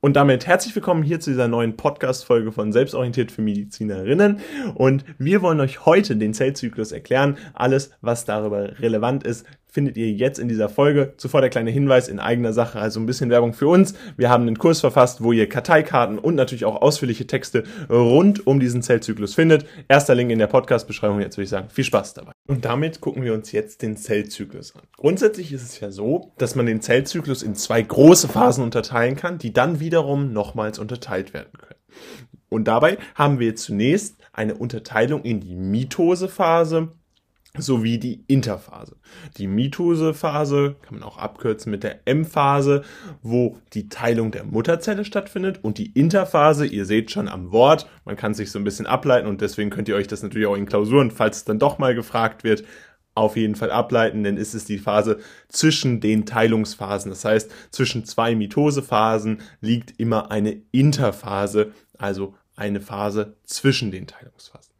Und damit herzlich willkommen hier zu dieser neuen Podcast-Folge von Selbstorientiert für Medizinerinnen. Und wir wollen euch heute den Zellzyklus erklären. Alles, was darüber relevant ist, findet ihr jetzt in dieser Folge. Zuvor der kleine Hinweis in eigener Sache, also ein bisschen Werbung für uns. Wir haben einen Kurs verfasst, wo ihr Karteikarten und natürlich auch ausführliche Texte rund um diesen Zellzyklus findet. Erster Link in der Podcast-Beschreibung. Jetzt würde ich sagen, viel Spaß dabei. Und damit gucken wir uns jetzt den Zellzyklus an. Grundsätzlich ist es ja so, dass man den Zellzyklus in zwei große Phasen unterteilen kann, die dann wiederum nochmals unterteilt werden können. Und dabei haben wir zunächst eine Unterteilung in die Mitosephase sowie die Interphase. Die Mitosephase kann man auch abkürzen mit der M-Phase, wo die Teilung der Mutterzelle stattfindet und die Interphase, ihr seht schon am Wort, man kann sich so ein bisschen ableiten und deswegen könnt ihr euch das natürlich auch in Klausuren, falls es dann doch mal gefragt wird, auf jeden Fall ableiten, denn ist es die Phase zwischen den Teilungsphasen. Das heißt, zwischen zwei Mitosephasen liegt immer eine Interphase, also eine Phase zwischen den Teilungsphasen.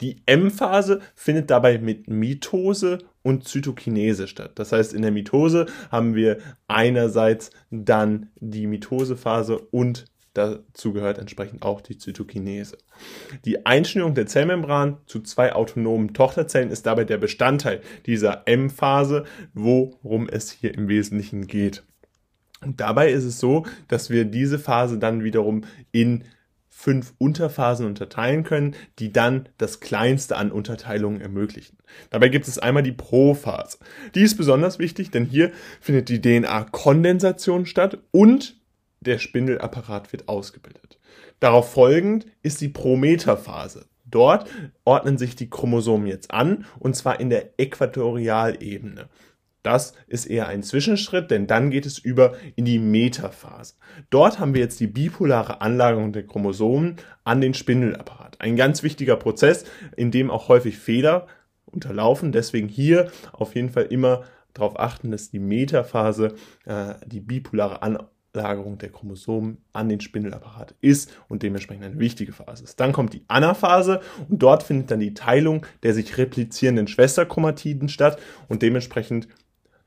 Die M-Phase findet dabei mit Mitose und Zytokinese statt. Das heißt, in der Mitose haben wir einerseits dann die Mitosephase und dazu gehört entsprechend auch die Zytokinese. Die Einschnürung der Zellmembran zu zwei autonomen Tochterzellen ist dabei der Bestandteil dieser M-Phase, worum es hier im Wesentlichen geht. Und dabei ist es so, dass wir diese Phase dann wiederum in fünf Unterphasen unterteilen können, die dann das kleinste an Unterteilungen ermöglichen. Dabei gibt es einmal die Prophase. Die ist besonders wichtig, denn hier findet die DNA-Kondensation statt und der Spindelapparat wird ausgebildet. Darauf folgend ist die Prometaphase. Dort ordnen sich die Chromosomen jetzt an, und zwar in der Äquatorialebene. Das ist eher ein Zwischenschritt, denn dann geht es über in die Metaphase. Dort haben wir jetzt die bipolare Anlagerung der Chromosomen an den Spindelapparat. Ein ganz wichtiger Prozess, in dem auch häufig Fehler unterlaufen. Deswegen hier auf jeden Fall immer darauf achten, dass die Metaphase, äh, die bipolare Anlagerung der Chromosomen an den Spindelapparat ist und dementsprechend eine wichtige Phase ist. Dann kommt die Anaphase und dort findet dann die Teilung der sich replizierenden Schwesterchromatiden statt und dementsprechend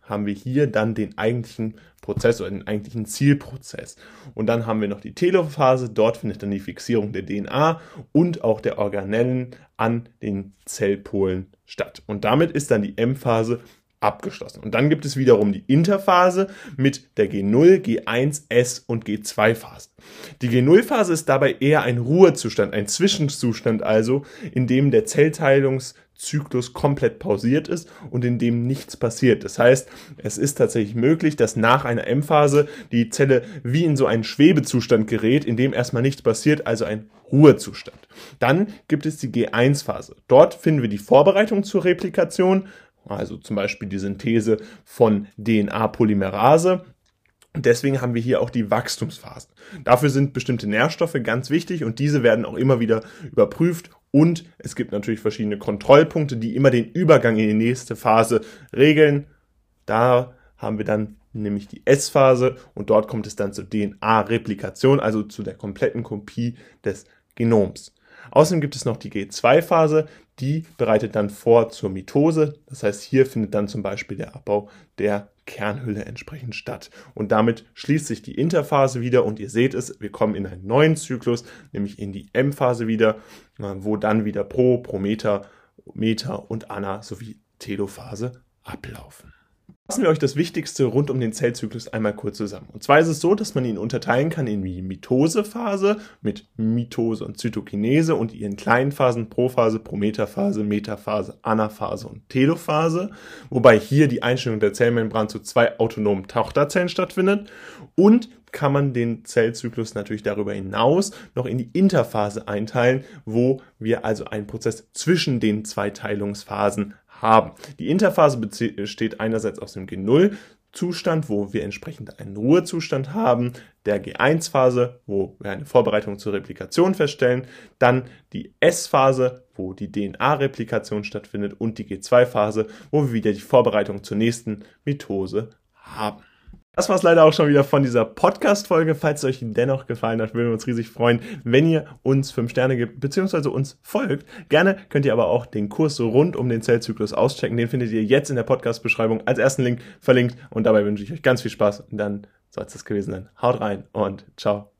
haben wir hier dann den eigentlichen Prozess oder den eigentlichen Zielprozess. Und dann haben wir noch die Telophase, dort findet dann die Fixierung der DNA und auch der Organellen an den Zellpolen statt. Und damit ist dann die M-Phase abgeschlossen. Und dann gibt es wiederum die Interphase mit der G0, G1, S und G2-Phase. Die G0-Phase ist dabei eher ein Ruhezustand, ein Zwischenzustand also, in dem der Zellteilungs Zyklus komplett pausiert ist und in dem nichts passiert. Das heißt, es ist tatsächlich möglich, dass nach einer M-Phase die Zelle wie in so einen Schwebezustand gerät, in dem erstmal nichts passiert, also ein Ruhezustand. Dann gibt es die G1-Phase. Dort finden wir die Vorbereitung zur Replikation, also zum Beispiel die Synthese von DNA-Polymerase deswegen haben wir hier auch die Wachstumsphase. Dafür sind bestimmte Nährstoffe ganz wichtig und diese werden auch immer wieder überprüft. Und es gibt natürlich verschiedene Kontrollpunkte, die immer den Übergang in die nächste Phase regeln. Da haben wir dann nämlich die S-Phase und dort kommt es dann zur DNA-Replikation, also zu der kompletten Kopie des Genoms. Außerdem gibt es noch die G2-Phase, die bereitet dann vor zur Mitose. Das heißt, hier findet dann zum Beispiel der Abbau der Kernhülle entsprechend statt. Und damit schließt sich die Interphase wieder und ihr seht es, wir kommen in einen neuen Zyklus, nämlich in die M-Phase wieder, wo dann wieder Pro, Prometer, Meta und Anna sowie Telophase ablaufen. Fassen wir euch das Wichtigste rund um den Zellzyklus einmal kurz zusammen. Und zwar ist es so, dass man ihn unterteilen kann in die Mitosephase mit Mitose und Zytokinese und ihren kleinen Phasen Prophase, Prometaphase, Metaphase, Anaphase und Telophase, wobei hier die Einstellung der Zellmembran zu zwei autonomen Tochterzellen stattfindet und kann man den Zellzyklus natürlich darüber hinaus noch in die Interphase einteilen, wo wir also einen Prozess zwischen den zwei Teilungsphasen haben. Die Interphase besteht einerseits aus dem G0 Zustand, wo wir entsprechend einen Ruhezustand haben, der G1-Phase, wo wir eine Vorbereitung zur Replikation feststellen, dann die S-Phase, wo die DNA-Replikation stattfindet und die G2-Phase, wo wir wieder die Vorbereitung zur nächsten Mitose haben. Das war es leider auch schon wieder von dieser Podcast-Folge. Falls es euch dennoch gefallen hat, würden wir uns riesig freuen, wenn ihr uns fünf Sterne gibt, beziehungsweise uns folgt. Gerne könnt ihr aber auch den Kurs rund um den Zellzyklus auschecken. Den findet ihr jetzt in der Podcast-Beschreibung als ersten Link verlinkt. Und dabei wünsche ich euch ganz viel Spaß. Und dann soll es das gewesen sein. Haut rein und ciao.